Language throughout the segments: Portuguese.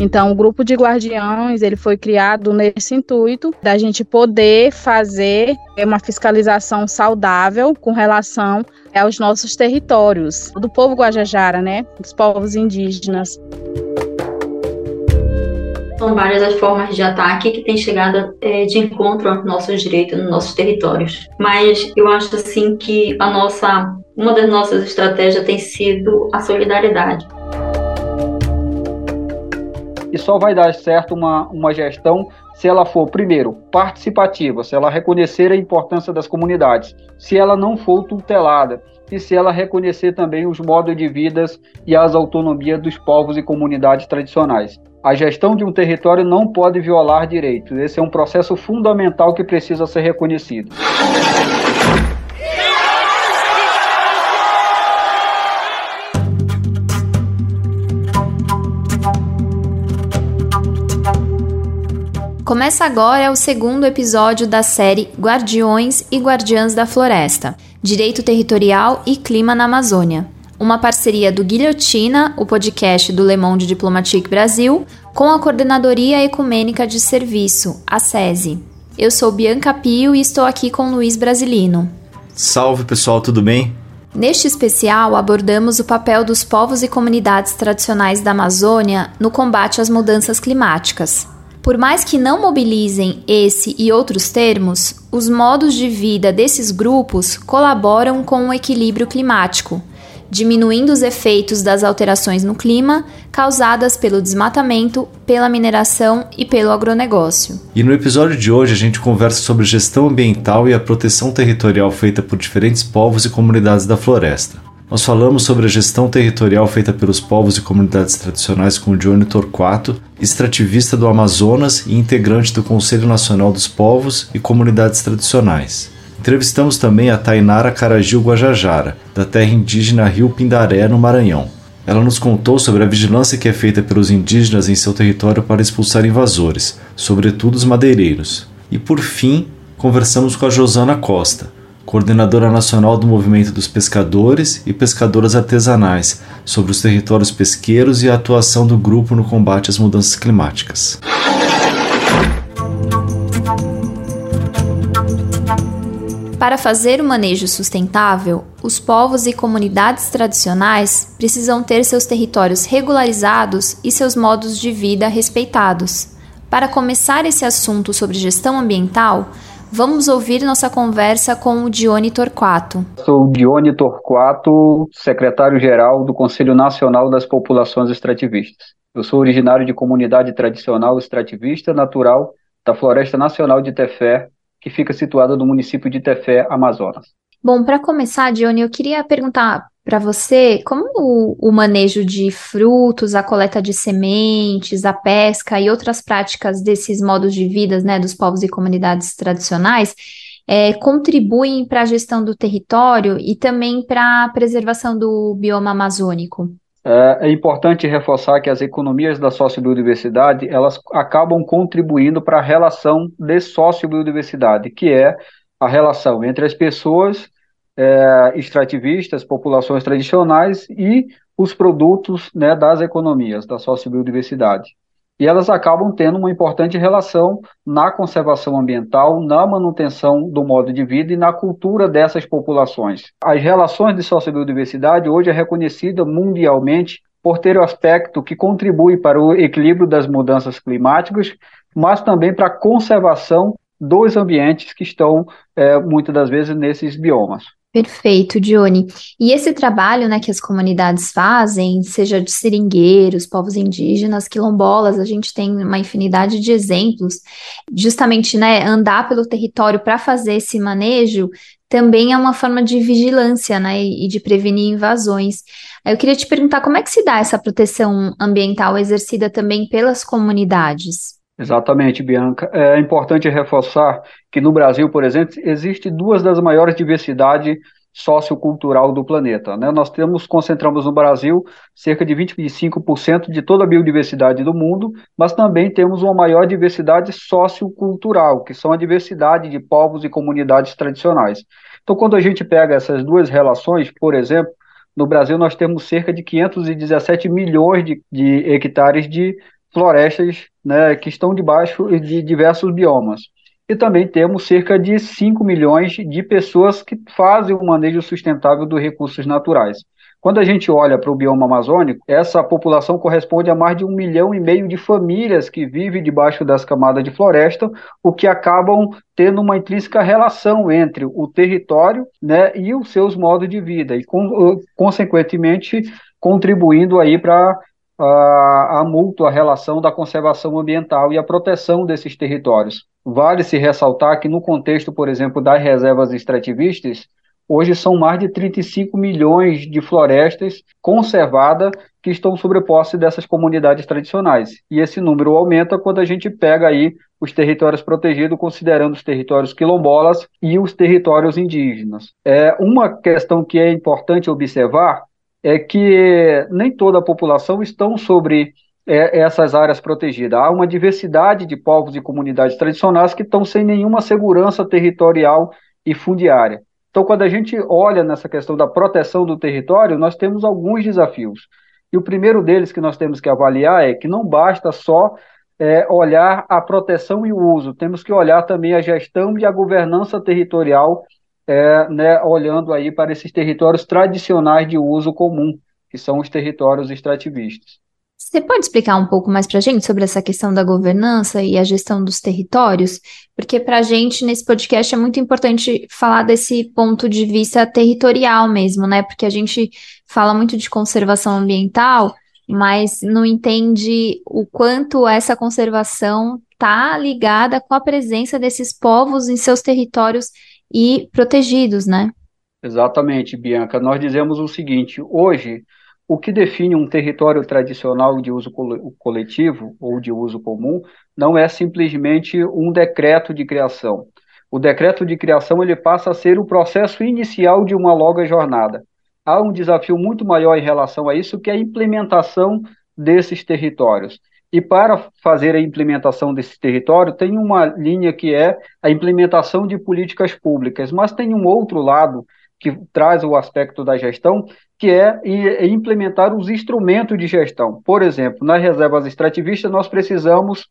Então, o grupo de guardiões ele foi criado nesse intuito da gente poder fazer uma fiscalização saudável com relação aos nossos territórios, do povo guajajara, né, dos povos indígenas. São várias as formas de ataque que têm chegado é, de encontro aos nossos direitos, nos nossos territórios. Mas eu acho assim que a nossa, uma das nossas estratégias tem sido a solidariedade e só vai dar certo uma, uma gestão se ela for, primeiro, participativa, se ela reconhecer a importância das comunidades, se ela não for tutelada e se ela reconhecer também os modos de vida e as autonomias dos povos e comunidades tradicionais. A gestão de um território não pode violar direitos. Esse é um processo fundamental que precisa ser reconhecido. Começa agora o segundo episódio da série Guardiões e Guardiãs da Floresta Direito Territorial e Clima na Amazônia. Uma parceria do Guilhotina, o podcast do Le Monde Diplomatique Brasil, com a Coordenadoria Ecumênica de Serviço, a SESI. Eu sou Bianca Pio e estou aqui com Luiz Brasilino. Salve pessoal, tudo bem? Neste especial, abordamos o papel dos povos e comunidades tradicionais da Amazônia no combate às mudanças climáticas. Por mais que não mobilizem esse e outros termos, os modos de vida desses grupos colaboram com o equilíbrio climático, diminuindo os efeitos das alterações no clima causadas pelo desmatamento, pela mineração e pelo agronegócio. E no episódio de hoje a gente conversa sobre gestão ambiental e a proteção territorial feita por diferentes povos e comunidades da floresta. Nós falamos sobre a gestão territorial feita pelos povos e comunidades tradicionais com Johnny Torquato, extrativista do Amazonas e integrante do Conselho Nacional dos Povos e Comunidades Tradicionais. Entrevistamos também a Tainara Caragil Guajajara, da terra indígena Rio Pindaré, no Maranhão. Ela nos contou sobre a vigilância que é feita pelos indígenas em seu território para expulsar invasores, sobretudo os madeireiros. E por fim, conversamos com a Josana Costa, coordenadora nacional do Movimento dos Pescadores e Pescadoras Artesanais, sobre os territórios pesqueiros e a atuação do grupo no combate às mudanças climáticas. Para fazer o manejo sustentável, os povos e comunidades tradicionais precisam ter seus territórios regularizados e seus modos de vida respeitados. Para começar esse assunto sobre gestão ambiental, Vamos ouvir nossa conversa com o Dione Torquato. Sou o Dione Torquato, secretário-geral do Conselho Nacional das Populações Extrativistas. Eu sou originário de comunidade tradicional extrativista natural da Floresta Nacional de Tefé, que fica situada no município de Tefé, Amazonas. Bom, para começar, Dione, eu queria perguntar para você como o, o, manejo de frutos, a coleta de sementes, a pesca e outras práticas desses modos de vida né, dos povos e comunidades tradicionais é, contribuem para a gestão do território e também para a preservação do bioma amazônico. É, é importante reforçar que as economias da sociobiodiversidade elas acabam contribuindo para a relação de sociobiodiversidade, que é a relação entre as pessoas é, extrativistas, populações tradicionais e os produtos né, das economias, da sociobiodiversidade. E elas acabam tendo uma importante relação na conservação ambiental, na manutenção do modo de vida e na cultura dessas populações. As relações de sociobiodiversidade hoje é reconhecida mundialmente por ter o aspecto que contribui para o equilíbrio das mudanças climáticas, mas também para a conservação dos ambientes que estão, é, muitas das vezes, nesses biomas. Perfeito, Dione. E esse trabalho, né, que as comunidades fazem, seja de seringueiros, povos indígenas, quilombolas, a gente tem uma infinidade de exemplos. Justamente, né, andar pelo território para fazer esse manejo também é uma forma de vigilância, né, e de prevenir invasões. Eu queria te perguntar como é que se dá essa proteção ambiental exercida também pelas comunidades? Exatamente, Bianca. É importante reforçar que no Brasil, por exemplo, existe duas das maiores diversidades sociocultural do planeta. Né? Nós temos, concentramos no Brasil cerca de 25% de toda a biodiversidade do mundo, mas também temos uma maior diversidade sociocultural, que são a diversidade de povos e comunidades tradicionais. Então, quando a gente pega essas duas relações, por exemplo, no Brasil nós temos cerca de 517 milhões de, de hectares de florestas né, que estão debaixo de diversos biomas. E também temos cerca de 5 milhões de pessoas que fazem o manejo sustentável dos recursos naturais. Quando a gente olha para o bioma amazônico, essa população corresponde a mais de um milhão e meio de famílias que vivem debaixo das camadas de floresta, o que acabam tendo uma intrínseca relação entre o território né, e os seus modos de vida, e, consequentemente, contribuindo aí para a, mútua relação da conservação ambiental e a proteção desses territórios. Vale se ressaltar que, no contexto, por exemplo, das reservas extrativistas, Hoje são mais de 35 milhões de florestas conservadas que estão sobrepostas dessas comunidades tradicionais. E esse número aumenta quando a gente pega aí os territórios protegidos, considerando os territórios quilombolas e os territórios indígenas. É, uma questão que é importante observar é que nem toda a população estão sobre é, essas áreas protegidas. Há uma diversidade de povos e comunidades tradicionais que estão sem nenhuma segurança territorial e fundiária. Então, quando a gente olha nessa questão da proteção do território, nós temos alguns desafios. E o primeiro deles que nós temos que avaliar é que não basta só é, olhar a proteção e o uso, temos que olhar também a gestão e a governança territorial, é, né, olhando aí para esses territórios tradicionais de uso comum, que são os territórios extrativistas. Você pode explicar um pouco mais para a gente sobre essa questão da governança e a gestão dos territórios? Porque para a gente, nesse podcast, é muito importante falar desse ponto de vista territorial mesmo, né? Porque a gente fala muito de conservação ambiental, mas não entende o quanto essa conservação está ligada com a presença desses povos em seus territórios e protegidos, né? Exatamente, Bianca. Nós dizemos o seguinte: hoje o que define um território tradicional de uso coletivo ou de uso comum não é simplesmente um decreto de criação. O decreto de criação ele passa a ser o processo inicial de uma longa jornada. Há um desafio muito maior em relação a isso, que é a implementação desses territórios. E para fazer a implementação desse território, tem uma linha que é a implementação de políticas públicas, mas tem um outro lado que traz o aspecto da gestão, que é implementar os instrumentos de gestão. Por exemplo, nas reservas extrativistas, nós precisamos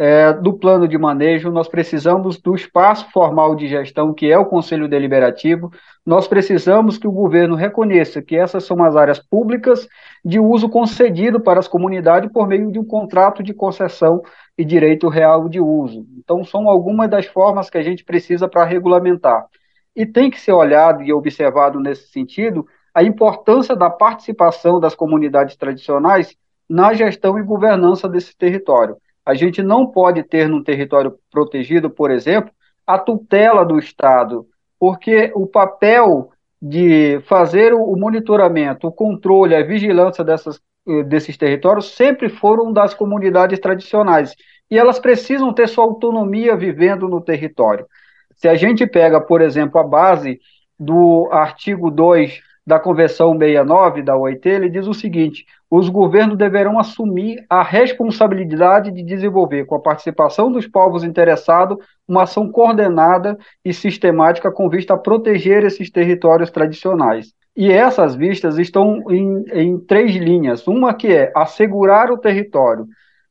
é, do plano de manejo, nós precisamos do espaço formal de gestão, que é o Conselho Deliberativo, nós precisamos que o governo reconheça que essas são as áreas públicas de uso concedido para as comunidades por meio de um contrato de concessão e direito real de uso. Então, são algumas das formas que a gente precisa para regulamentar. E tem que ser olhado e observado nesse sentido a importância da participação das comunidades tradicionais na gestão e governança desse território. A gente não pode ter num território protegido, por exemplo, a tutela do Estado, porque o papel de fazer o monitoramento, o controle, a vigilância dessas, eh, desses territórios sempre foram das comunidades tradicionais. E elas precisam ter sua autonomia vivendo no território. Se a gente pega, por exemplo, a base do artigo 2 da Convenção 69 da OIT, ele diz o seguinte: os governos deverão assumir a responsabilidade de desenvolver, com a participação dos povos interessados, uma ação coordenada e sistemática com vista a proteger esses territórios tradicionais. E essas vistas estão em, em três linhas: uma que é assegurar o território,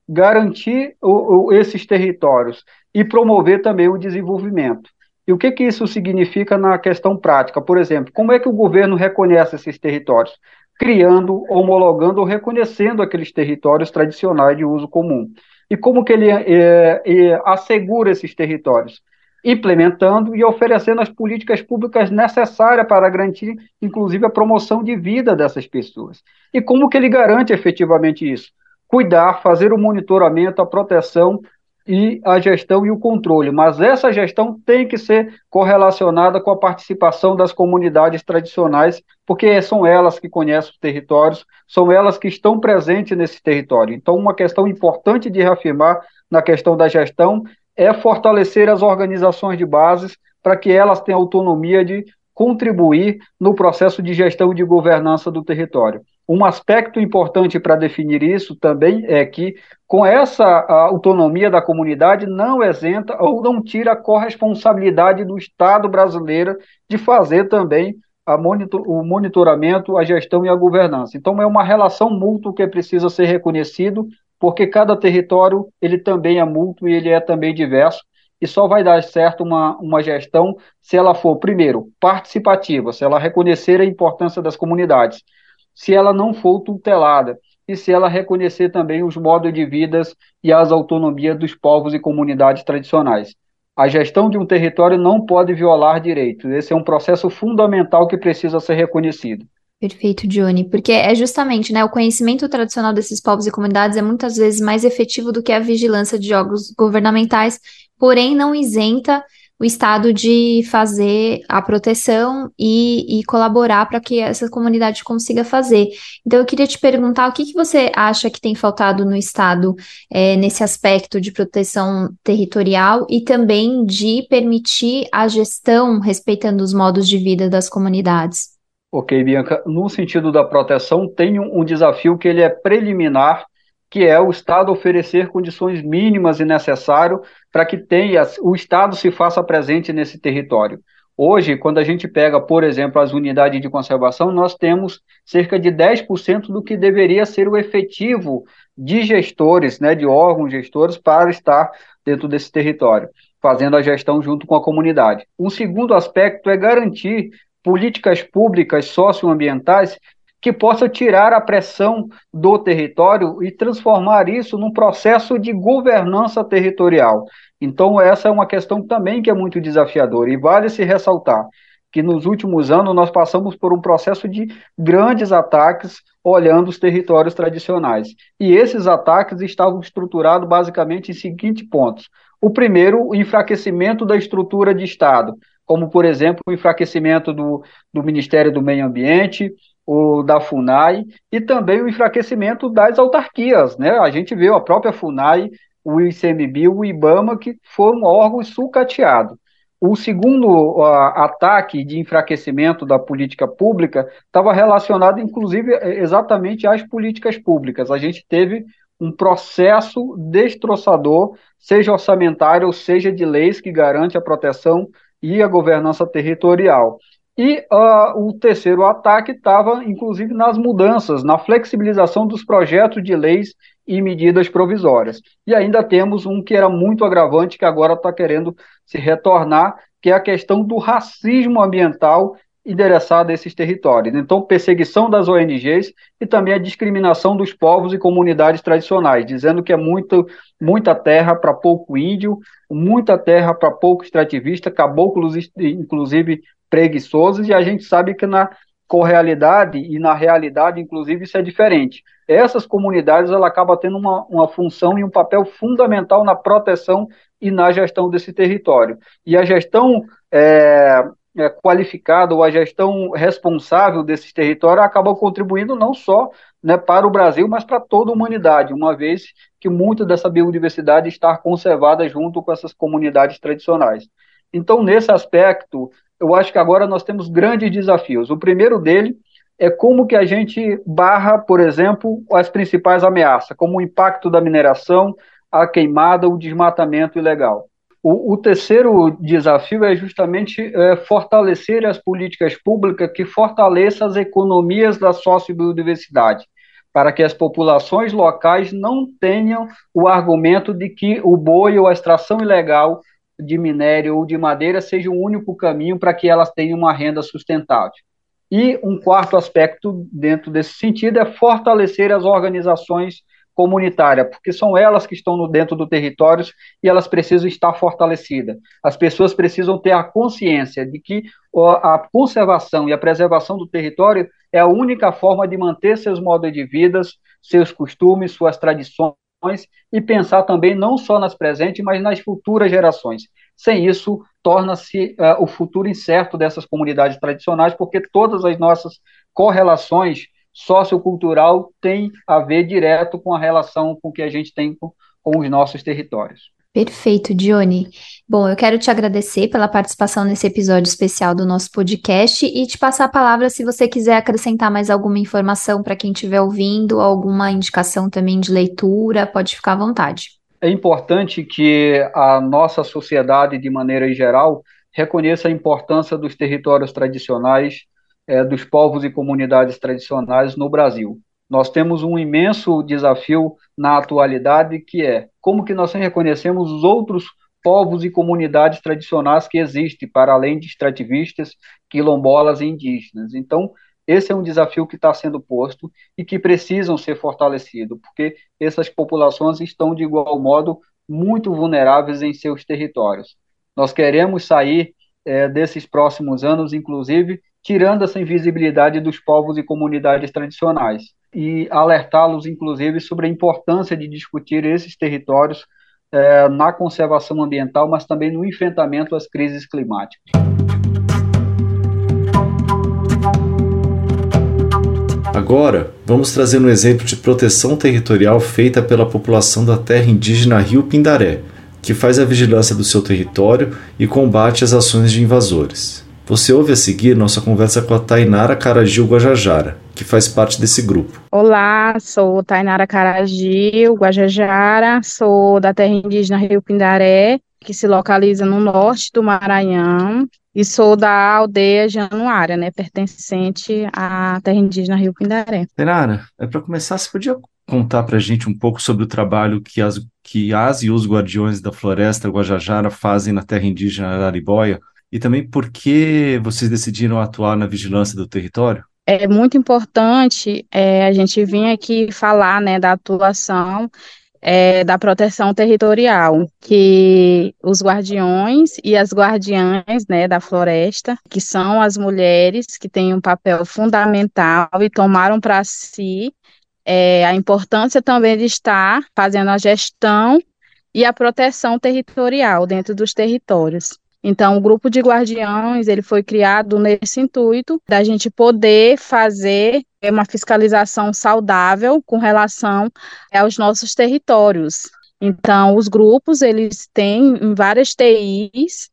garantir o, o, esses territórios e promover também o desenvolvimento. E o que, que isso significa na questão prática? Por exemplo, como é que o governo reconhece esses territórios? Criando, homologando ou reconhecendo aqueles territórios tradicionais de uso comum. E como que ele é, é, assegura esses territórios? Implementando e oferecendo as políticas públicas necessárias para garantir, inclusive, a promoção de vida dessas pessoas. E como que ele garante efetivamente isso? Cuidar, fazer o monitoramento, a proteção e a gestão e o controle, mas essa gestão tem que ser correlacionada com a participação das comunidades tradicionais, porque são elas que conhecem os territórios, são elas que estão presentes nesse território. Então, uma questão importante de reafirmar na questão da gestão é fortalecer as organizações de bases para que elas tenham autonomia de contribuir no processo de gestão e de governança do território. Um aspecto importante para definir isso também é que, com essa autonomia da comunidade, não isenta ou não tira a corresponsabilidade do Estado brasileiro de fazer também monitor, o monitoramento, a gestão e a governança. Então, é uma relação mútua que precisa ser reconhecido porque cada território ele também é múltiplo e ele é também diverso, e só vai dar certo uma, uma gestão se ela for, primeiro, participativa, se ela reconhecer a importância das comunidades, se ela não for tutelada, e se ela reconhecer também os modos de vida e as autonomias dos povos e comunidades tradicionais. A gestão de um território não pode violar direitos. Esse é um processo fundamental que precisa ser reconhecido. Perfeito, Johnny, porque é justamente, né, o conhecimento tradicional desses povos e comunidades é muitas vezes mais efetivo do que a vigilância de órgãos governamentais, porém não isenta o Estado de fazer a proteção e, e colaborar para que essa comunidade consiga fazer. Então, eu queria te perguntar o que, que você acha que tem faltado no Estado é, nesse aspecto de proteção territorial e também de permitir a gestão respeitando os modos de vida das comunidades. Ok, Bianca. No sentido da proteção, tem um, um desafio que ele é preliminar que é o Estado oferecer condições mínimas e necessárias para que tenha, o Estado se faça presente nesse território. Hoje, quando a gente pega, por exemplo, as unidades de conservação, nós temos cerca de 10% do que deveria ser o efetivo de gestores, né, de órgãos gestores, para estar dentro desse território, fazendo a gestão junto com a comunidade. Um segundo aspecto é garantir políticas públicas socioambientais que possa tirar a pressão do território e transformar isso num processo de governança territorial. Então, essa é uma questão também que é muito desafiadora, e vale se ressaltar que nos últimos anos nós passamos por um processo de grandes ataques olhando os territórios tradicionais. E esses ataques estavam estruturados basicamente em seguintes pontos. O primeiro, o enfraquecimento da estrutura de Estado, como, por exemplo, o enfraquecimento do, do Ministério do Meio Ambiente, o da FUNAI e também o enfraquecimento das autarquias, né? A gente viu a própria FUNAI, o ICMBio, o IBAMA, que foram órgãos sucateados. O segundo uh, ataque de enfraquecimento da política pública estava relacionado, inclusive, exatamente às políticas públicas. A gente teve um processo destroçador, seja orçamentário, seja de leis que garante a proteção e a governança territorial. E uh, o terceiro ataque estava, inclusive, nas mudanças, na flexibilização dos projetos de leis e medidas provisórias. E ainda temos um que era muito agravante, que agora está querendo se retornar, que é a questão do racismo ambiental endereçado a esses territórios. Então, perseguição das ONGs e também a discriminação dos povos e comunidades tradicionais, dizendo que é muito, muita terra para pouco índio, muita terra para pouco extrativista, caboclos, inclusive, preguiçosos, e a gente sabe que na correalidade e na realidade, inclusive, isso é diferente. Essas comunidades ela acaba tendo uma, uma função e um papel fundamental na proteção e na gestão desse território. E a gestão é, é, qualificada ou a gestão responsável desses territórios acaba contribuindo não só né, para o Brasil, mas para toda a humanidade, uma vez que muita dessa biodiversidade está conservada junto com essas comunidades tradicionais. Então, nesse aspecto, eu acho que agora nós temos grandes desafios. O primeiro dele é como que a gente barra, por exemplo, as principais ameaças, como o impacto da mineração, a queimada, o desmatamento ilegal. O, o terceiro desafio é justamente é, fortalecer as políticas públicas que fortaleçam as economias da sociobiodiversidade, para que as populações locais não tenham o argumento de que o boi ou a extração ilegal de minério ou de madeira seja o único caminho para que elas tenham uma renda sustentável. E um quarto aspecto dentro desse sentido é fortalecer as organizações comunitárias, porque são elas que estão no, dentro do território e elas precisam estar fortalecidas. As pessoas precisam ter a consciência de que a conservação e a preservação do território é a única forma de manter seus modos de vida, seus costumes, suas tradições e pensar também não só nas presentes, mas nas futuras gerações. Sem isso, torna-se uh, o futuro incerto dessas comunidades tradicionais, porque todas as nossas correlações sociocultural têm a ver direto com a relação com que a gente tem com, com os nossos territórios. Perfeito, Dione. Bom, eu quero te agradecer pela participação nesse episódio especial do nosso podcast e te passar a palavra se você quiser acrescentar mais alguma informação para quem estiver ouvindo, alguma indicação também de leitura, pode ficar à vontade. É importante que a nossa sociedade, de maneira geral, reconheça a importância dos territórios tradicionais, é, dos povos e comunidades tradicionais no Brasil. Nós temos um imenso desafio na atualidade que é como que nós reconhecemos os outros povos e comunidades tradicionais que existem, para além de extrativistas, quilombolas e indígenas. Então, esse é um desafio que está sendo posto e que precisam ser fortalecidos, porque essas populações estão, de igual modo, muito vulneráveis em seus territórios. Nós queremos sair é, desses próximos anos, inclusive, tirando essa invisibilidade dos povos e comunidades tradicionais e alertá-los, inclusive, sobre a importância de discutir esses territórios é, na conservação ambiental, mas também no enfrentamento às crises climáticas. Agora, vamos trazer um exemplo de proteção territorial feita pela população da terra indígena Rio Pindaré, que faz a vigilância do seu território e combate as ações de invasores. Você ouve a seguir nossa conversa com a Tainara Caragil Guajajara, que faz parte desse grupo. Olá, sou Tainara Caragil Guajajara, sou da terra indígena Rio Pindaré, que se localiza no norte do Maranhão, e sou da aldeia Januária, né, pertencente à terra indígena Rio Pindaré. Tainara, é para começar, você podia contar para a gente um pouco sobre o trabalho que as, que as e os guardiões da floresta Guajajara fazem na terra indígena Araribóia e também por que vocês decidiram atuar na vigilância do território? É muito importante é, a gente vir aqui falar né, da atuação é, da proteção territorial, que os guardiões e as guardiãs né, da floresta, que são as mulheres que têm um papel fundamental e tomaram para si é, a importância também de estar fazendo a gestão e a proteção territorial dentro dos territórios. Então, o grupo de guardiões ele foi criado nesse intuito da gente poder fazer uma fiscalização saudável com relação aos nossos territórios. Então, os grupos eles têm várias TIs,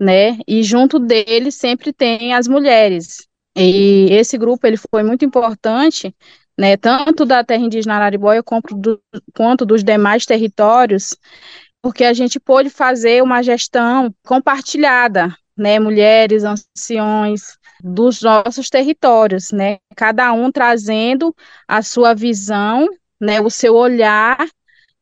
né? E junto deles sempre tem as mulheres. E esse grupo ele foi muito importante né, tanto da terra indígena Araribóia quanto, do, quanto dos demais territórios, porque a gente pôde fazer uma gestão compartilhada, né, mulheres, anciões, dos nossos territórios, né, cada um trazendo a sua visão, né, o seu olhar,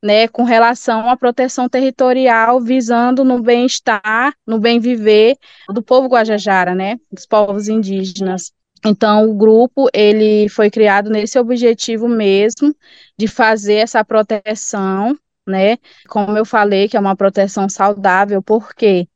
né, com relação à proteção territorial, visando no bem-estar, no bem viver do povo guajajara, né, dos povos indígenas. Então, o grupo ele foi criado nesse objetivo mesmo de fazer essa proteção, né? Como eu falei, que é uma proteção saudável, por quê?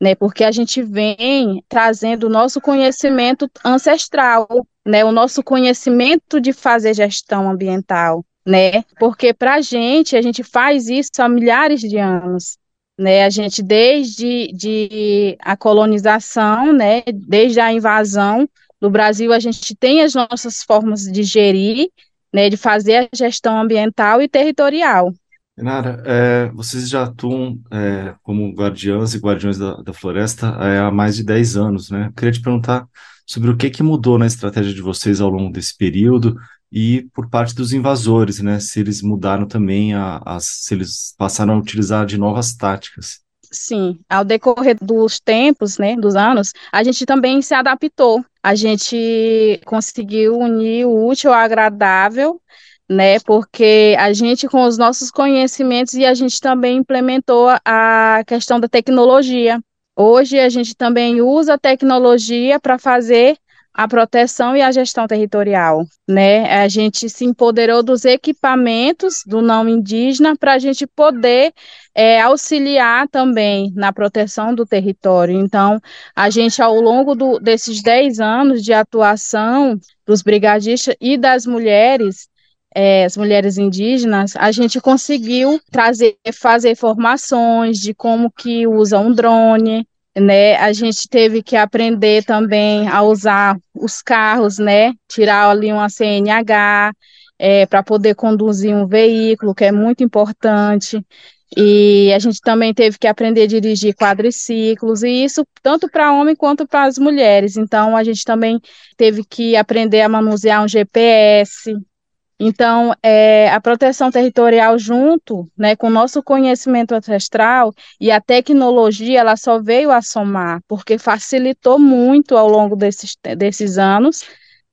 Né, porque a gente vem trazendo o nosso conhecimento ancestral, né, o nosso conhecimento de fazer gestão ambiental, né, porque para a gente, a gente faz isso há milhares de anos, né, a gente desde de a colonização, né, desde a invasão, no Brasil, a gente tem as nossas formas de gerir, né, de fazer a gestão ambiental e territorial. Nara, é, vocês já atuam é, como guardiãs e guardiões da, da floresta é, há mais de 10 anos, né? Eu queria te perguntar sobre o que, que mudou na estratégia de vocês ao longo desse período e por parte dos invasores, né? Se eles mudaram também, a, a, se eles passaram a utilizar de novas táticas. Sim, ao decorrer dos tempos, né, dos anos, a gente também se adaptou. A gente conseguiu unir o útil ao agradável, né, porque a gente, com os nossos conhecimentos, e a gente também implementou a questão da tecnologia. Hoje, a gente também usa a tecnologia para fazer a proteção e a gestão territorial, né? A gente se empoderou dos equipamentos do não indígena para a gente poder é, auxiliar também na proteção do território. Então, a gente, ao longo do, desses 10 anos de atuação dos brigadistas e das mulheres, é, as mulheres indígenas, a gente conseguiu trazer, fazer formações de como que usa um drone, né? A gente teve que aprender também a usar os carros, né? Tirar ali uma CNH é, para poder conduzir um veículo, que é muito importante. E a gente também teve que aprender a dirigir quadriciclos, e isso tanto para homem quanto para as mulheres. Então, a gente também teve que aprender a manusear um GPS, então, é, a proteção territorial junto, né, com o nosso conhecimento ancestral e a tecnologia, ela só veio a somar, porque facilitou muito ao longo desses, desses anos,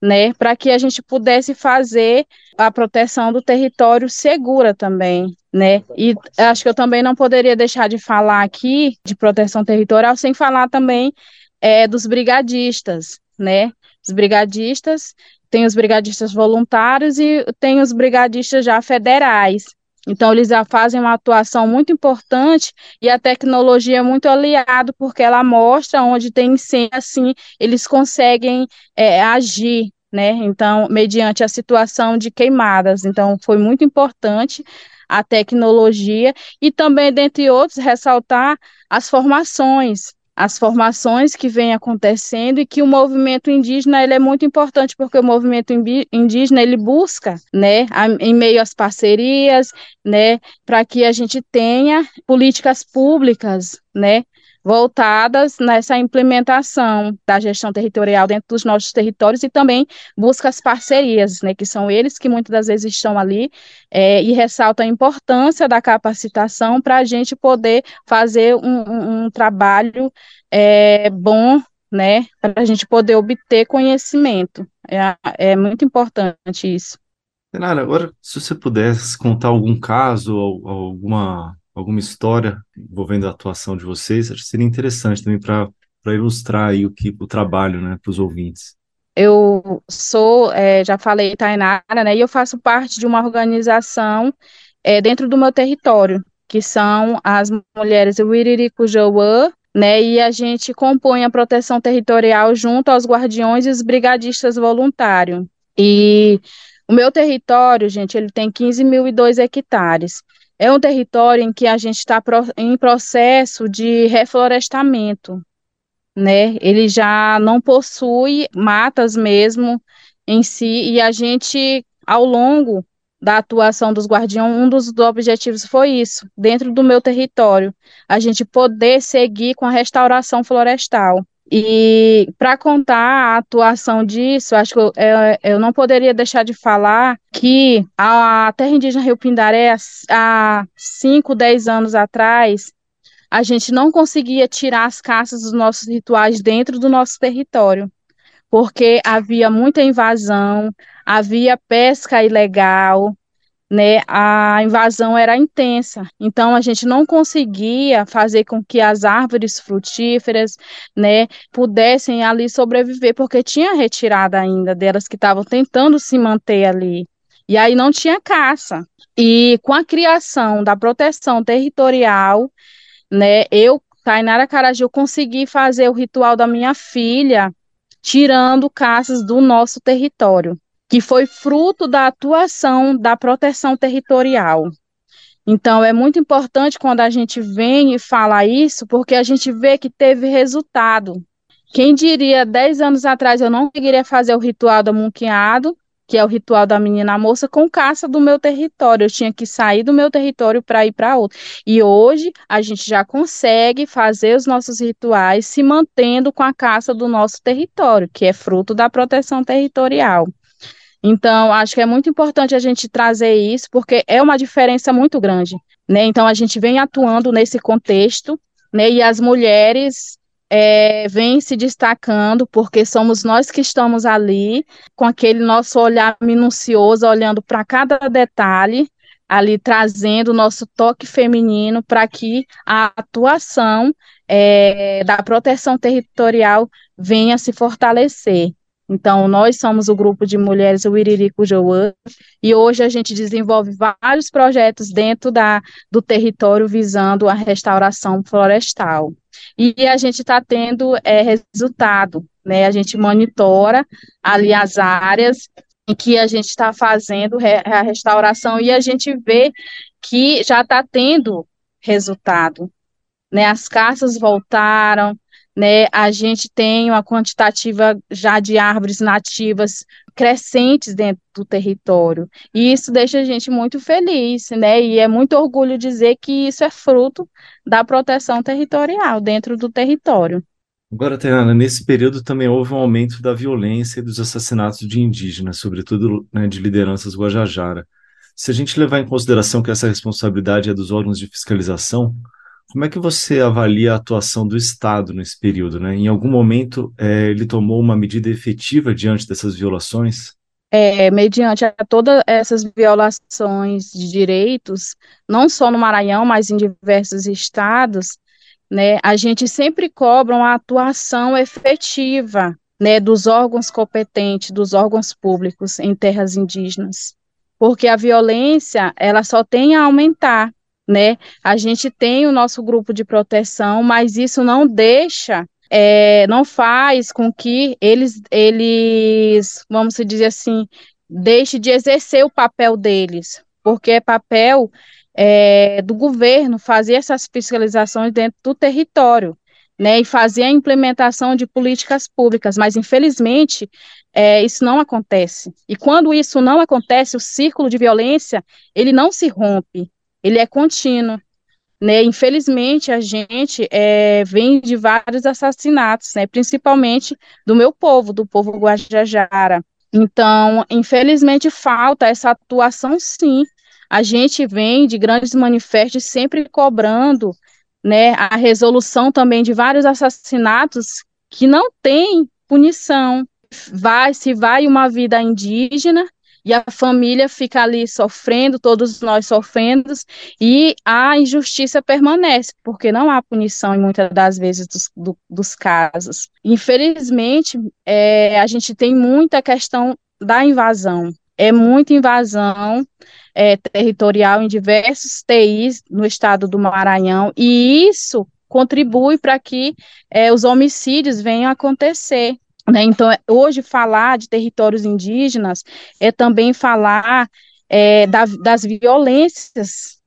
né, para que a gente pudesse fazer a proteção do território segura também, né? E acho que eu também não poderia deixar de falar aqui de proteção territorial sem falar também é, dos brigadistas, né? Os brigadistas, tem os brigadistas voluntários e tem os brigadistas já federais. Então, eles já fazem uma atuação muito importante e a tecnologia é muito aliada, porque ela mostra onde tem incêndio, assim, eles conseguem é, agir, né? Então, mediante a situação de queimadas. Então, foi muito importante a tecnologia e também, dentre outros, ressaltar as formações, as formações que vêm acontecendo e que o movimento indígena ele é muito importante porque o movimento indígena ele busca, né, em meio às parcerias, né, para que a gente tenha políticas públicas, né, voltadas nessa implementação da gestão territorial dentro dos nossos territórios e também busca as parcerias, né, que são eles que muitas das vezes estão ali é, e ressalta a importância da capacitação para a gente poder fazer um, um, trabalho é, bom, né, para a gente poder obter conhecimento. É, é muito importante isso. Renata, agora, se você pudesse contar algum caso, alguma alguma história envolvendo a atuação de vocês, acho que seria interessante também para ilustrar aí o que o trabalho, né, para os ouvintes. Eu sou, é, já falei, Tainara, né, e eu faço parte de uma organização é, dentro do meu território, que são as mulheres Wiriricujoã, né, e a gente compõe a proteção territorial junto aos guardiões e os brigadistas voluntários. E o meu território, gente, ele tem 15.002 hectares. É um território em que a gente está em processo de reflorestamento, né? Ele já não possui matas mesmo em si, e a gente, ao longo da atuação dos guardiões, um dos objetivos foi isso, dentro do meu território, a gente poder seguir com a restauração florestal. E para contar a atuação disso, acho que eu, eu, eu, não poderia deixar de falar que a terra indígena Rio Pindaré, há 5, 10 anos atrás, a gente não conseguia tirar as caças dos nossos rituais dentro do nosso território, porque havia muita invasão, havia pesca ilegal, né, a invasão era intensa. Então a gente não conseguia fazer com que as árvores frutíferas, né, pudessem ali sobreviver, porque tinha retirada ainda delas que estavam tentando se manter ali. E aí não tinha caça. E com a criação da proteção territorial, né, eu, Tainara Caraju, consegui fazer o ritual da minha filha, tirando caças do nosso território que foi fruto da atuação da proteção territorial. Então, é muito importante quando a gente vem e fala isso, porque a gente vê que teve resultado. Quem diria, dez anos atrás, eu não conseguiria fazer o ritual do munqueado, que é o ritual da menina moça, com caça do meu território. Eu tinha que sair do meu território para ir para outro. E hoje a gente já consegue fazer os nossos rituais se mantendo com a caça do nosso território, que é fruto da proteção territorial. Então, acho que é muito importante a gente trazer isso, porque é uma diferença muito grande, né? Então, a gente vem atuando nesse contexto, né? E as mulheres é, vêm se destacando, porque somos nós que estamos ali, com aquele nosso olhar minucioso, olhando para cada detalhe, ali trazendo o nosso toque feminino para que a atuação é, da proteção territorial venha se fortalecer. Então, nós somos o grupo de mulheres Wiririco Jouã, e hoje a gente desenvolve vários projetos dentro da, do território visando a restauração florestal. E a gente está tendo é, resultado, né? A gente monitora ali as áreas em que a gente está fazendo a restauração e a gente vê que já está tendo resultado. Né? As caças voltaram, né, a gente tem uma quantitativa já de árvores nativas crescentes dentro do território. E isso deixa a gente muito feliz, né? E é muito orgulho dizer que isso é fruto da proteção territorial dentro do território. Agora, Terana, nesse período também houve um aumento da violência e dos assassinatos de indígenas, sobretudo né, de lideranças Guajajara. Se a gente levar em consideração que essa responsabilidade é dos órgãos de fiscalização, Como é que você avalia a atuação do Estado nesse período? Né? Em algum momento é, ele tomou uma medida efetiva diante dessas violações? É, mediante todas essas violações de direitos, não só no Maranhão, mas em diversos estados, né, a gente sempre cobra uma atuação efetiva né, dos órgãos competentes, dos órgãos públicos em terras indígenas, porque a violência ela só tem a aumentar, né? A gente tem o nosso grupo de proteção, mas isso não deixa, é, não faz com que eles, eles, vamos dizer assim, deixe de exercer o papel deles, porque é papel é, do governo fazer essas fiscalizações dentro do território né, e fazer a implementação de políticas públicas, mas infelizmente é, isso não acontece. E quando isso não acontece, o círculo de violência ele não se rompe, ele é contínuo. Né, infelizmente, a gente é, vem de vários assassinatos, né, principalmente do meu povo, do povo Guajajara. Então, infelizmente, falta essa atuação, sim. A gente vem de grandes manifestos sempre cobrando né, a resolução também de vários assassinatos que não tem punição. Vai, se vai uma vida indígena e a família fica ali sofrendo, todos nós sofrendo, e a injustiça permanece, porque não há punição em muitas das vezes dos, do, dos casos. Infelizmente, é, a gente tem muita questão da invasão, é muita invasão, é, territorial em diversos TIs no estado do Maranhão, e isso contribui para que é, os homicídios venham a acontecer. Né? Então, hoje, falar de territórios indígenas é também falar é, da, das violências,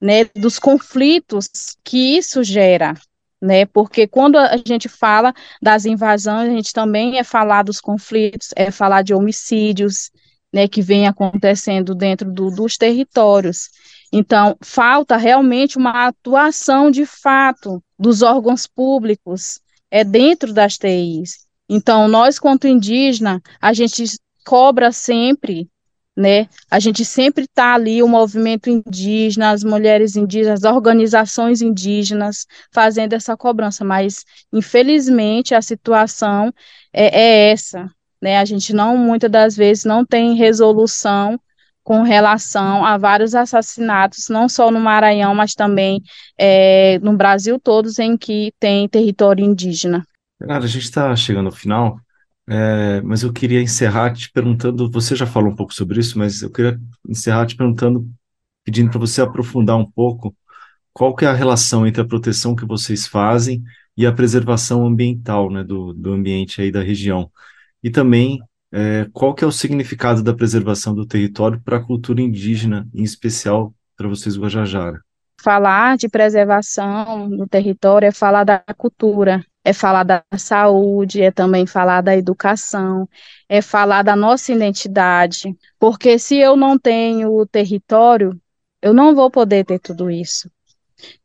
né, dos conflitos que isso gera, né? Porque quando a gente fala das invasões, a gente também é falar dos conflitos, é falar de homicídios, né, que vem acontecendo dentro do, dos territórios. Então, falta realmente uma atuação de fato dos órgãos públicos é dentro das TIs. Então, nós, quanto indígena, a gente cobra sempre, né? A gente sempre está ali, o movimento indígena, as mulheres indígenas, as organizações indígenas, fazendo essa cobrança, mas, infelizmente, a situação é, é essa, né? A gente não, muitas das vezes, não tem resolução com relação a vários assassinatos, não só no Maranhão, mas também é, no Brasil todos em que tem território indígena. Cara, a gente está chegando ao final, é, mas eu queria encerrar te perguntando, você já falou um pouco sobre isso, mas eu queria encerrar te perguntando, pedindo para você aprofundar um pouco qual que é a relação entre a proteção que vocês fazem e a preservação ambiental, né, do, do ambiente aí da região. E também é, qual que é o significado da preservação do território para a cultura indígena, em especial para vocês Guajajara? Falar de preservação do território é falar da cultura, é falar da saúde, é também falar da educação, é falar da nossa identidade, porque se eu não tenho o território, eu não vou poder ter tudo isso.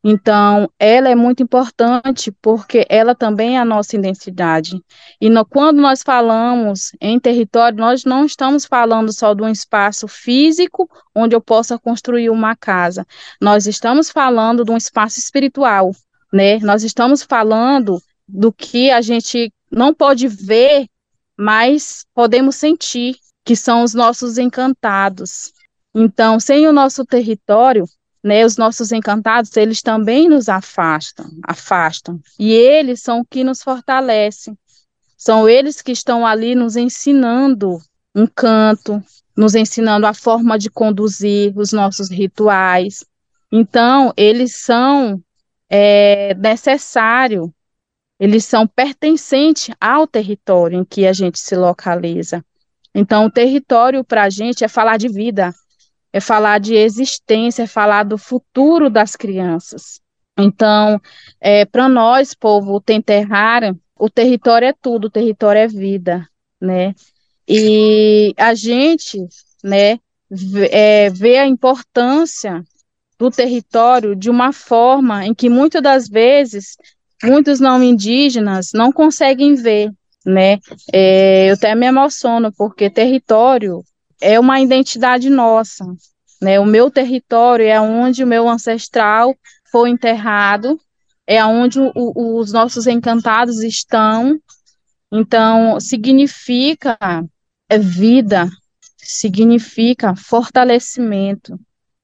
Então, ela é muito importante porque ela também é a nossa identidade. E no, quando nós falamos em território, nós não estamos falando só de um espaço físico onde eu possa construir uma casa. Nós estamos falando de um espaço espiritual, né? Nós estamos falando do que a gente não pode ver, mas podemos sentir, que são os nossos encantados. Então, sem o nosso território, né, os nossos encantados, eles também nos afastam, afastam. E eles são o que nos fortalecem. São eles que estão ali nos ensinando um canto, nos ensinando a forma de conduzir os nossos rituais. Então, eles são é, necessários, eles são pertencentes ao território em que a gente se localiza. Então, o território para a gente é falar de vida, é falar de existência, é falar do futuro das crianças. Então, é, para nós, povo Tenterrara, o território é tudo, o território é vida, né? E a gente, né, vê, é, vê a importância do território de uma forma em que muitas das vezes muitos não indígenas não conseguem ver, né? É, eu até me emociono porque território é uma identidade nossa, né? O meu território é onde o meu ancestral for enterrado, é onde o, o, os nossos encantados estão. Então, significa é vida, significa fortalecimento.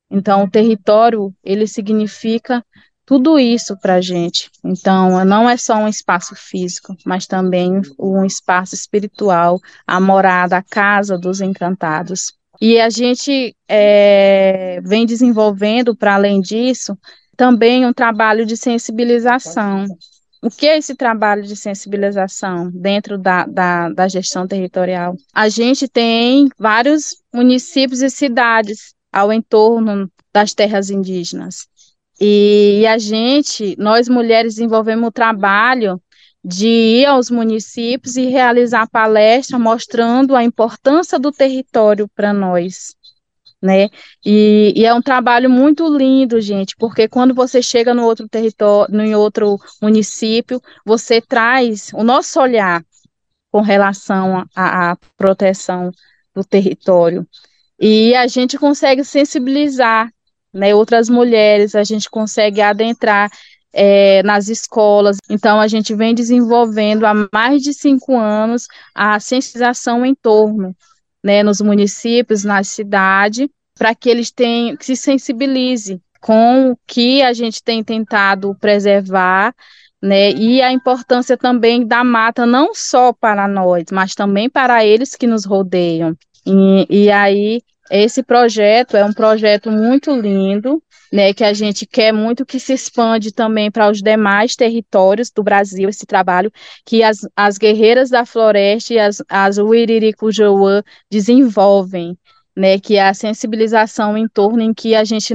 Então, o território, ele significa tudo isso para a gente. Então, não é só um espaço físico, mas também um espaço espiritual, a morada, a casa dos encantados. E a gente é, vem desenvolvendo, para além disso, também um trabalho de sensibilização. O que é esse trabalho de sensibilização dentro da, da, da gestão territorial? A gente tem vários municípios e cidades ao entorno das terras indígenas. E, a gente, nós mulheres, desenvolvemos o trabalho de ir aos municípios e realizar palestra mostrando a importância do território para nós, né? E, e, é um trabalho muito lindo, gente, porque quando você chega no outro território, em outro município, você traz o nosso olhar com relação à proteção do território. E a gente consegue sensibilizar né, outras mulheres, a gente consegue adentrar é, nas escolas. Então, a gente vem desenvolvendo há mais de cinco anos a sensibilização em torno, né, nos municípios, na cidade, para que eles tenham, que se sensibilize com o que a gente tem tentado preservar, né, e a importância também da mata, não só para nós, mas também para eles que nos rodeiam. E, e aí, esse projeto é um projeto muito lindo, né, que a gente quer muito que se expande também para os demais territórios do Brasil, esse trabalho que as, as guerreiras da floresta e as, as Uiriricujuã desenvolvem, né, que é a sensibilização em torno em que a gente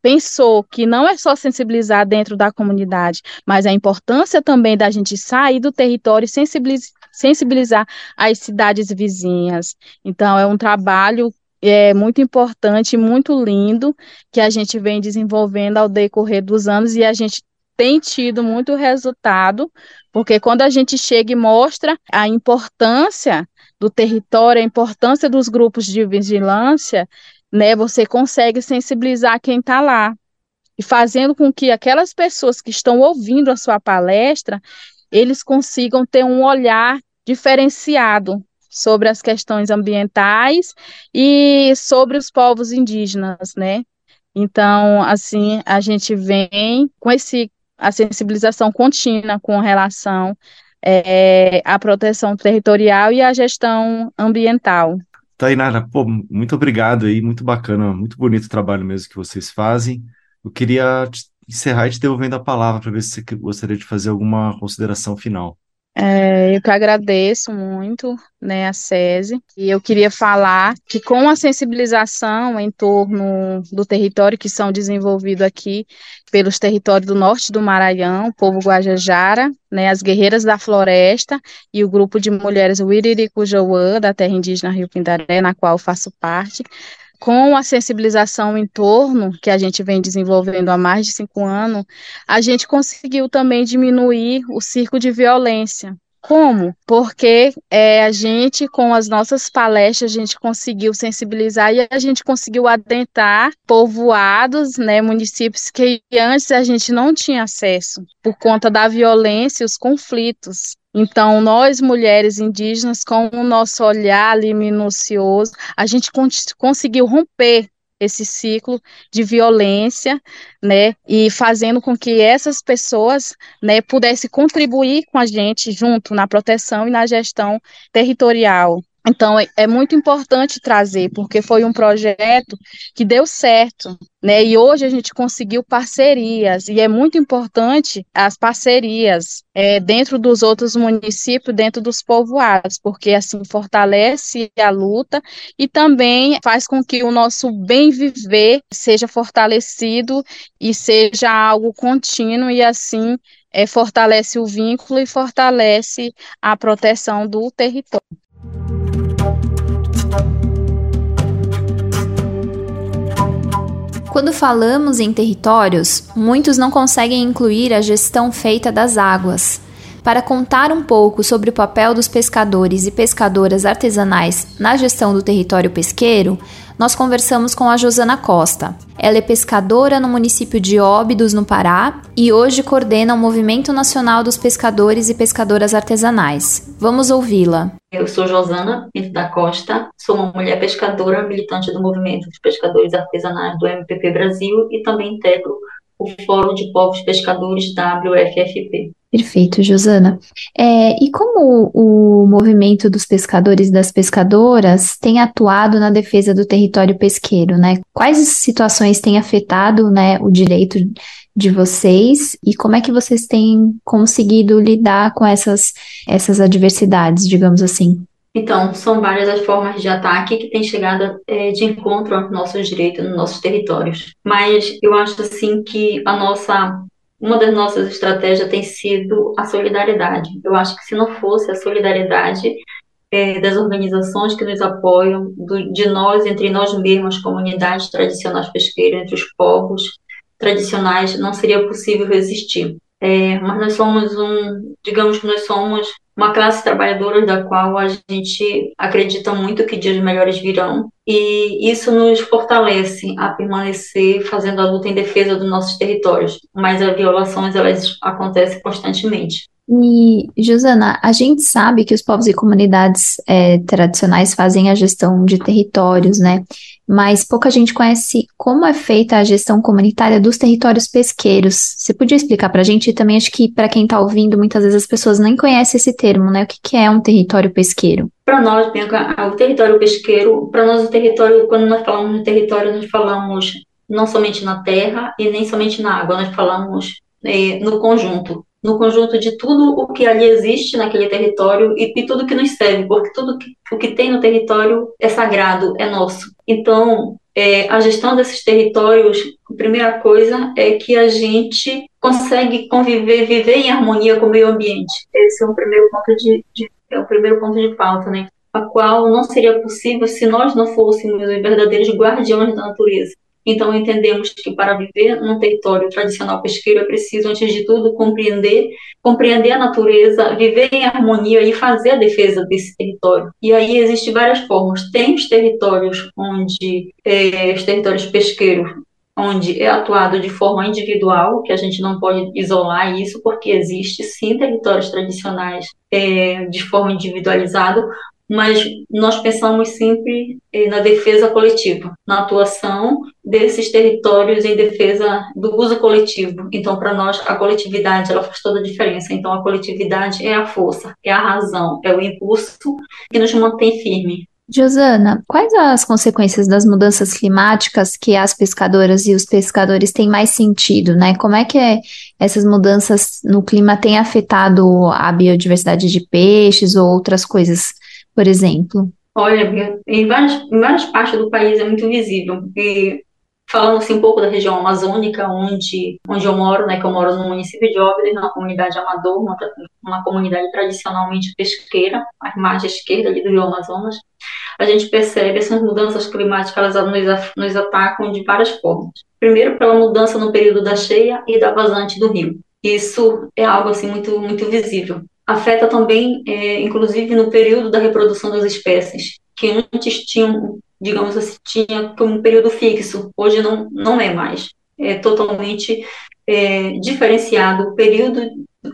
pensou que não é só sensibilizar dentro da comunidade, mas a importância também da gente sair do território e sensibilizar, sensibilizar as cidades vizinhas. Então, é um trabalho é muito importante, muito lindo, que a gente vem desenvolvendo ao decorrer dos anos e a gente tem tido muito resultado, porque quando a gente chega e mostra a importância do território, a importância dos grupos de vigilância, né, você consegue sensibilizar quem está lá. E fazendo com que aquelas pessoas que estão ouvindo a sua palestra, eles consigam ter um olhar diferenciado sobre as questões ambientais e sobre os povos indígenas, né? Então, assim, a gente vem com esse a sensibilização contínua com relação é, à proteção territorial e à gestão ambiental. Tainara, pô, muito obrigado aí, muito bacana, muito bonito o trabalho mesmo que vocês fazem. Eu queria encerrar te devolvendo a palavra para ver se você gostaria de fazer alguma consideração final. É, eu que agradeço muito, né, a SESI, e eu queria falar que com a sensibilização em torno do território que são desenvolvidos aqui pelos territórios do norte do Maranhão, o povo Guajajara, né, as guerreiras da floresta e o grupo de mulheres Wiriricujoã, da terra indígena Rio Pindaré, na qual faço parte, com a sensibilização em torno, que a gente vem desenvolvendo há mais de cinco anos, a gente conseguiu também diminuir o circo de violência. Como? Porque é, a gente, com as nossas palestras, a gente conseguiu sensibilizar e a gente conseguiu adentrar povoados, né, municípios que antes a gente não tinha acesso, por conta da violência e os conflitos. Então, nós mulheres indígenas, com o nosso olhar ali minucioso, a gente conseguiu romper esse ciclo de violência, né, e fazendo com que essas pessoas, né, pudessem contribuir com a gente junto na proteção e na gestão territorial então, é, é muito importante trazer, porque foi um projeto que deu certo, né? E hoje a gente conseguiu parcerias, e é muito importante as parcerias é, dentro dos outros municípios, dentro dos povoados, porque assim fortalece a luta e também faz com que o nosso bem viver seja fortalecido e seja algo contínuo, e assim é, fortalece o vínculo e fortalece a proteção do território. Quando falamos em territórios, muitos não conseguem incluir a gestão feita das águas. Para contar um pouco sobre o papel dos pescadores e pescadoras artesanais na gestão do território pesqueiro, nós conversamos com a Josana Costa. Ela é pescadora no município de Óbidos, no Pará, e hoje coordena o Movimento Nacional dos Pescadores e Pescadoras Artesanais. Vamos ouvi-la. Eu sou Josana Pinto da Costa, sou uma mulher pescadora, militante do Movimento dos Pescadores Artesanais do MPP Brasil e também integro o Fórum de Povos Pescadores WFFP. Perfeito, Josana. É, e como o movimento dos pescadores e das pescadoras tem atuado na defesa do território pesqueiro, né? Quais situações têm afetado, né, o direito de vocês e como é que vocês têm conseguido lidar com essas, essas adversidades, digamos assim? Então, são várias as formas de ataque que têm chegado é, de encontro aos nossos direitos, nos nossos territórios. Mas eu acho assim que a nossa uma das nossas estratégias tem sido a solidariedade. Eu acho que se não fosse a solidariedade é, das organizações que nos apoiam, do, de nós, entre nós mesmos, comunidades tradicionais pesqueiras, entre os povos tradicionais, não seria possível existir. É, mas nós somos um, digamos que nós somos uma classe trabalhadora da qual a gente acredita muito que dias melhores virão e isso nos fortalece a permanecer fazendo a luta em defesa dos nossos territórios, mas as violações elas acontecem constantemente. E, Josana, a gente sabe que os povos e comunidades é, tradicionais fazem a gestão de territórios, né? Mas pouca gente conhece como é feita a gestão comunitária dos territórios pesqueiros. Você podia explicar para a gente? E também acho que para quem está ouvindo, muitas vezes as pessoas nem conhecem esse termo, né? O que, que é um território pesqueiro? Para nós, o território pesqueiro, para nós o território, quando nós falamos de território, nós falamos não somente na terra e nem somente na água, nós falamos é, no conjunto no conjunto de tudo o que ali existe naquele território e, e tudo que nos serve, porque tudo que, o que tem no território é sagrado, é nosso. Então, é, a gestão desses territórios, a primeira coisa é que a gente consegue conviver, viver em harmonia com o meio ambiente. Esse é o primeiro ponto de, de é o primeiro ponto de pauta, né? A qual não seria possível se nós não fôssemos os verdadeiros guardiões da natureza. Então, entendemos que para viver num território tradicional pesqueiro é preciso, antes de tudo, compreender, compreender a natureza, viver em harmonia e fazer a defesa desse território. E aí existem várias formas. Tem os territórios onde, é, os territórios pesqueiros, onde é atuado de forma individual, que a gente não pode isolar isso, porque existe sim territórios tradicionais é, de forma individualizada, mas nós pensamos sempre eh, na defesa coletiva, na atuação desses territórios em defesa do uso coletivo. Então, para nós, a coletividade ela faz toda a diferença. Então, a coletividade é a força, é a razão, é o impulso que nos mantém firme. Josana, quais as consequências das mudanças climáticas que as pescadoras e os pescadores têm mais sentido, né? Como é que é, essas mudanças no clima têm afetado a biodiversidade de peixes ou outras coisas por exemplo? Olha, em várias, em várias partes do país é muito visível. E falando assim um pouco da região amazônica, onde, onde eu moro, né, que eu moro no município de Óbidos, na comunidade Amador, uma, uma comunidade tradicionalmente pesqueira, à margem esquerda ali do rio Amazonas, a gente percebe essas mudanças climáticas, elas nos, nos atacam de várias formas. Primeiro, pela mudança no período da cheia e da vazante do rio. Isso é algo assim muito muito visível afeta também, é, inclusive, no período da reprodução das espécies, que antes tinham, digamos assim, tinha como um período fixo, hoje não, não é mais. É totalmente é, diferenciado o período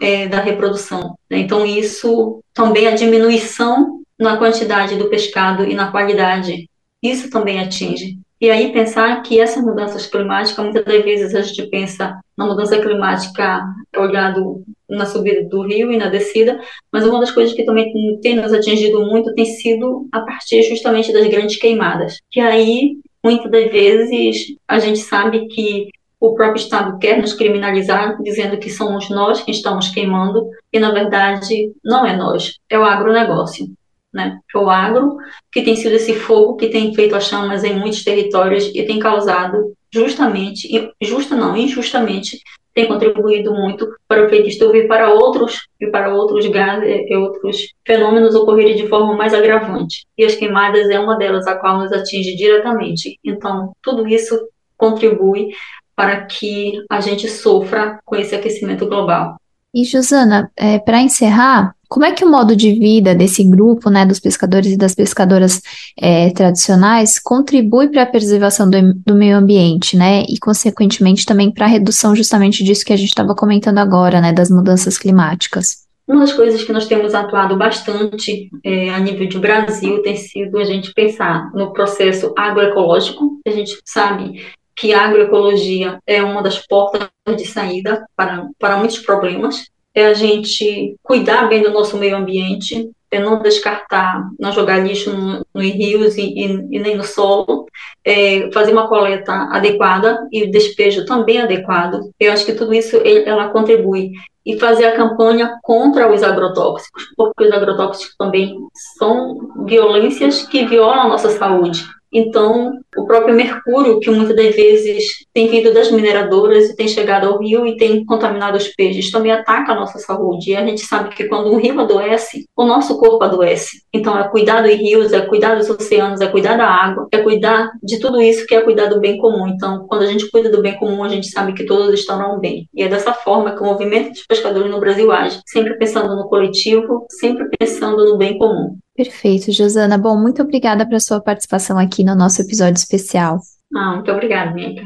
é, da reprodução. Né? Então, isso também a diminuição na quantidade do pescado e na qualidade, isso também atinge. E aí pensar que essas mudanças climáticas, muitas das vezes a gente pensa na mudança climática olhado na subida do rio e na descida, mas uma das coisas que também tem nos atingido muito tem sido a partir justamente das grandes queimadas. Que aí, muitas das vezes, a gente sabe que o próprio Estado quer nos criminalizar, dizendo que somos nós que estamos queimando, e na verdade não é nós, é o agronegócio né, o agro, que tem sido esse fogo que tem feito as chamas em muitos territórios e tem causado justamente, justa não, injustamente, tem contribuído muito para o feitiço e para outros e para outros gases e outros fenômenos ocorrerem de forma mais agravante. E as queimadas é uma delas a qual nos atinge diretamente. Então, tudo isso contribui para que a gente sofra com esse aquecimento global. E Josana, é, para encerrar, Como é que o modo de vida desse grupo, né, dos pescadores e das pescadoras é, tradicionais, contribui para a preservação do, do, meio ambiente, né, e consequentemente também para a redução justamente disso que a gente estava comentando agora, né, das mudanças climáticas? Uma das coisas que nós temos atuado bastante é, a nível de Brasil tem sido a gente pensar no processo agroecológico. A gente sabe que a agroecologia é uma das portas de saída para, para muitos problemas. É a gente cuidar bem do nosso meio ambiente, é não descartar, não jogar lixo no, no rios e, e, e, nem no solo, é fazer uma coleta adequada e despejo também adequado. Eu acho que tudo isso ela contribui e fazer a campanha contra os agrotóxicos, porque os agrotóxicos também são violências que violam a nossa saúde. Então, o próprio mercúrio, que muitas das vezes tem vindo das mineradoras e tem chegado ao rio e tem contaminado os peixes, também ataca a nossa saúde. E a gente sabe que quando o rio adoece, o nosso corpo adoece. Então, é cuidar dos rios, é cuidar dos oceanos, é cuidar da água, é cuidar de tudo isso que é cuidar do bem comum. Então, quando a gente cuida do bem comum, a gente sabe que todos estarão bem. E é dessa forma que o movimento dos pescadores no Brasil age, sempre pensando no coletivo, sempre pensando no bem comum. Perfeito, Josana. Bom, muito obrigada pela sua participação aqui no nosso episódio especial. Ah, muito obrigada, Mica.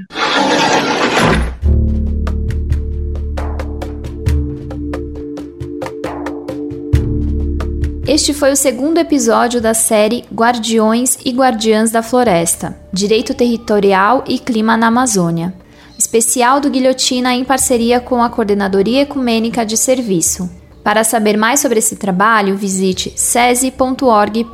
Este foi o segundo episódio da série Guardiões e Guardiãs da Floresta Direito Territorial e Clima na Amazônia. Especial do Guilhotina em parceria com a Coordenadoria Ecumênica de Serviço. Para saber mais sobre esse trabalho, visite sese.org.br.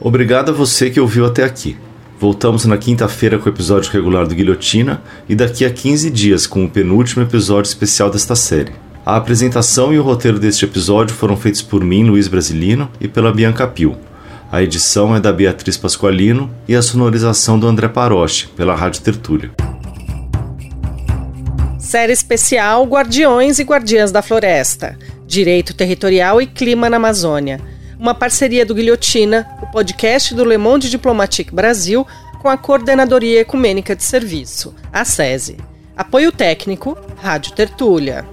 Obrigado a você que ouviu até aqui. Voltamos na quinta-feira com o episódio regular do Guilhotina e daqui a 15 dias com o penúltimo episódio especial desta série. A apresentação e o roteiro deste episódio foram feitos por mim, Luiz Brasilino, e pela Bianca Pio. A edição é da Beatriz Pasqualino e a sonorização do André Paroche, pela Rádio Tertúlia. Série especial Guardiões e Guardiãs da Floresta. Direito Territorial e Clima na Amazônia. Uma parceria do Guilhotina, o podcast do Le Monde Diplomatique Brasil, com a Coordenadoria Ecumênica de Serviço, a SESI. Apoio técnico, Rádio Tertúlia.